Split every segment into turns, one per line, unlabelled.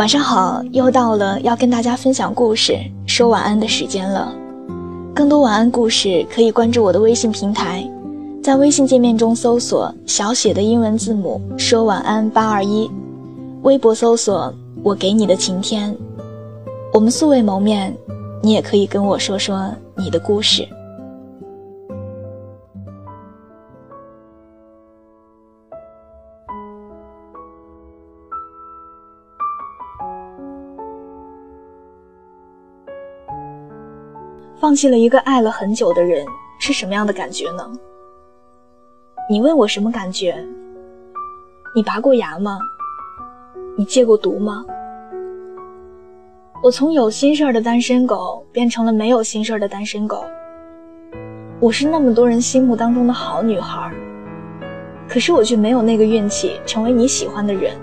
晚上好，又到了要跟大家分享故事、说晚安的时间了。更多晚安故事可以关注我的微信平台，在微信界面中搜索小写的英文字母“说晚安八二一”，微博搜索“我给你的晴天”。我们素未谋面，你也可以跟我说说你的故事。放弃了一个爱了很久的人是什么样的感觉呢？你问我什么感觉？你拔过牙吗？你戒过毒吗？我从有心事儿的单身狗变成了没有心事儿的单身狗。我是那么多人心目当中的好女孩，可是我却没有那个运气成为你喜欢的人。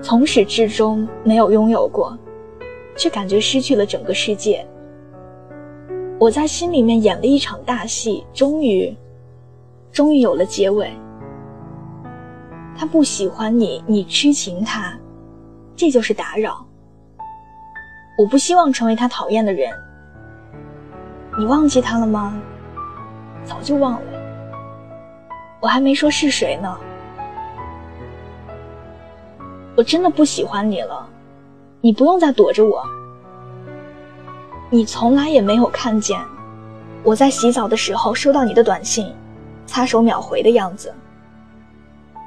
从始至终没有拥有过，却感觉失去了整个世界。我在心里面演了一场大戏，终于，终于有了结尾。他不喜欢你，你痴情他，这就是打扰。我不希望成为他讨厌的人。你忘记他了吗？早就忘了。我还没说是谁呢。我真的不喜欢你了，你不用再躲着我。你从来也没有看见我在洗澡的时候收到你的短信，擦手秒回的样子。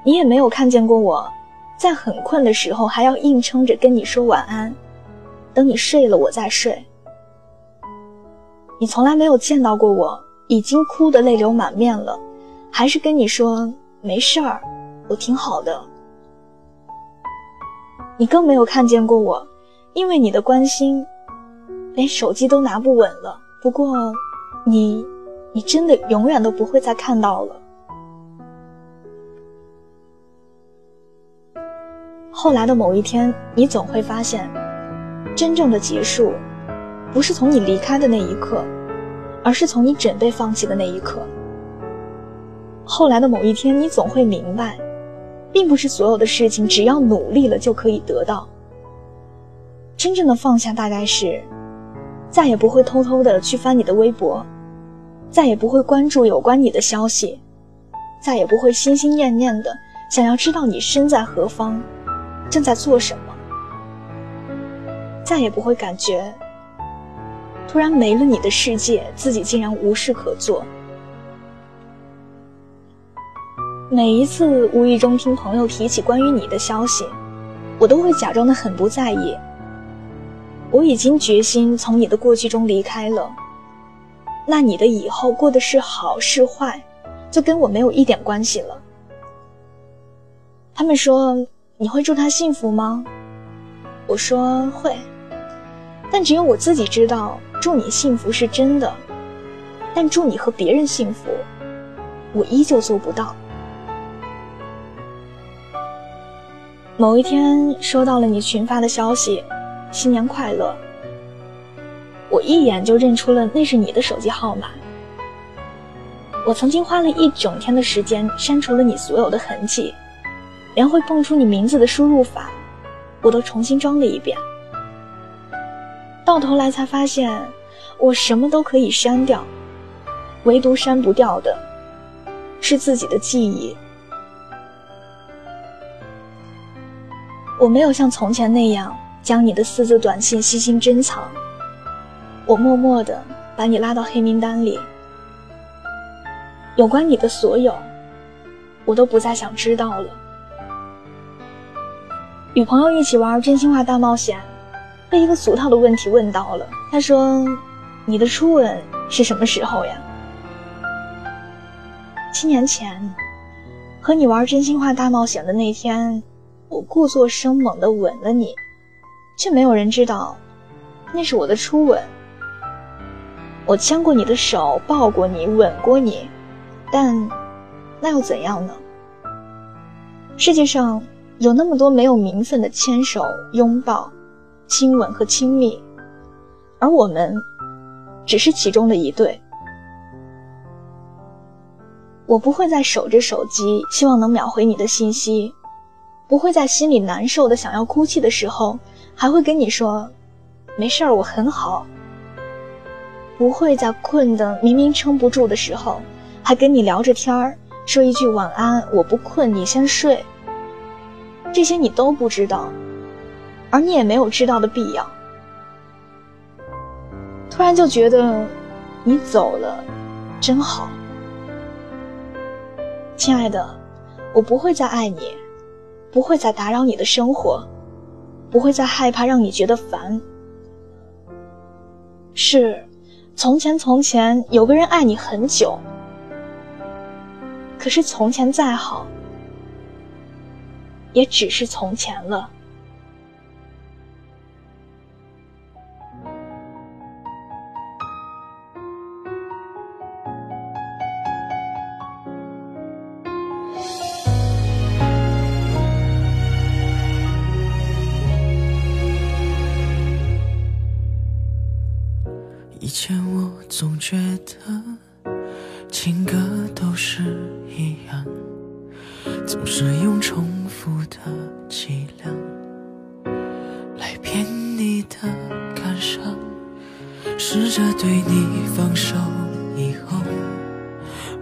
你也没有看见过我在很困的时候还要硬撑着跟你说晚安，等你睡了我再睡。你从来没有见到过我已经哭得泪流满面了，还是跟你说没事儿，我挺好的。你更没有看见过我，因为你的关心。连手机都拿不稳了。不过，你，你真的永远都不会再看到了。后来的某一天，你总会发现，真正的结束，不是从你离开的那一刻，而是从你准备放弃的那一刻。后来的某一天，你总会明白，并不是所有的事情只要努力了就可以得到。真正的放下，大概是。再也不会偷偷的去翻你的微博，再也不会关注有关你的消息，再也不会心心念念的想要知道你身在何方，正在做什么，再也不会感觉突然没了你的世界，自己竟然无事可做。每一次无意中听朋友提起关于你的消息，我都会假装的很不在意。我已经决心从你的过去中离开了，那你的以后过的是好是坏，就跟我没有一点关系了。他们说你会祝他幸福吗？我说会，但只有我自己知道祝你幸福是真的，但祝你和别人幸福，我依旧做不到。某一天收到了你群发的消息。新年快乐！我一眼就认出了那是你的手机号码。我曾经花了一整天的时间删除了你所有的痕迹，连会蹦出你名字的输入法，我都重新装了一遍。到头来才发现，我什么都可以删掉，唯独删不掉的，是自己的记忆。我没有像从前那样。将你的私自短信悉心珍藏，我默默的把你拉到黑名单里。有关你的所有，我都不再想知道了。与朋友一起玩真心话大冒险，被一个俗套的问题问到了。他说：“你的初吻是什么时候呀？”七年前，和你玩真心话大冒险的那天，我故作生猛的吻了你。却没有人知道，那是我的初吻。我牵过你的手，抱过你，吻过你，但那又怎样呢？世界上有那么多没有名分的牵手、拥抱、亲吻和亲密，而我们只是其中的一对。我不会再守着手机，希望能秒回你的信息。不会在心里难受的想要哭泣的时候，还会跟你说：“没事儿，我很好。”不会在困的明明撑不住的时候，还跟你聊着天儿，说一句晚安，我不困，你先睡。这些你都不知道，而你也没有知道的必要。突然就觉得，你走了，真好，亲爱的，我不会再爱你，不会再打扰你的生活，不会再害怕让你觉得烦。是。从前，从前有个人爱你很久。可是从前再好，也只是从前了。
是用重复的伎俩来骗你的感伤。试着对你放手以后，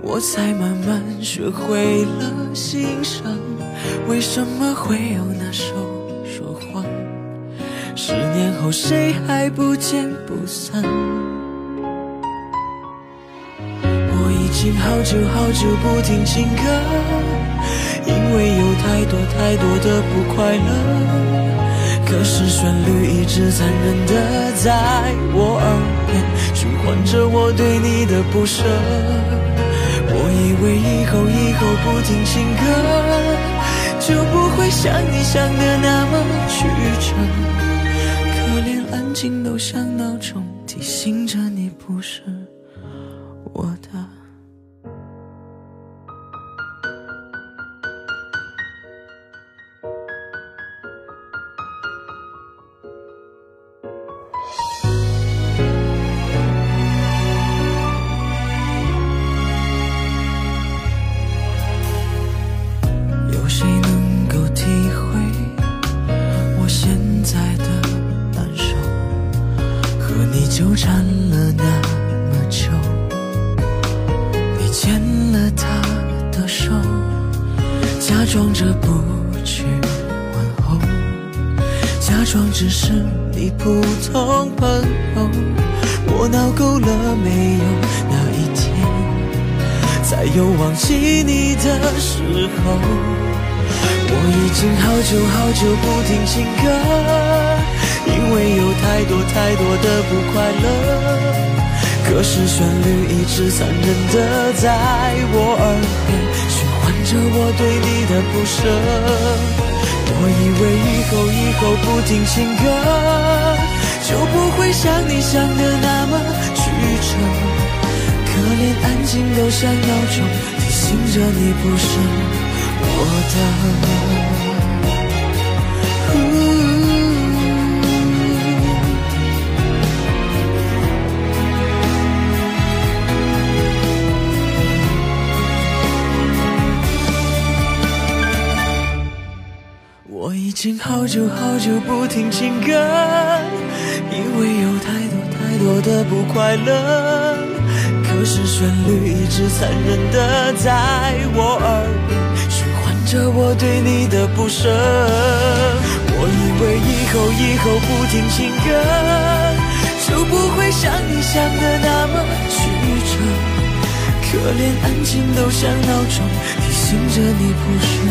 我才慢慢学会了欣赏。为什么会有那首说谎？十年后谁还不见不散？经好久好久不听情歌，因为有太多太多的不快乐。可是旋律一直残忍的在我耳边循环着我对你的不舍。我以为以后以后不听情歌，就不会像你想的那么曲折。可连安静都像闹钟提醒着你不是我的。假装着不去问候，假装只是你普通朋友。我闹够了没有？那一天才有忘记你的时候。我已经好久好久不听情歌，因为有太多太多的不快乐。可是旋律一直残忍的在我耳边。着我对你的不舍，我以为以后以后不听情歌，就不会像你想的那么曲折。可连安静都像闹钟，提醒着你不是我的。经好久好久不听情歌，因为有太多太多的不快乐。可是旋律一直残忍的在我耳边循环着我对你的不舍。我以为以后以后不听情歌，就不会像你想的那么曲折。可连安静都像闹钟，提醒着你不是。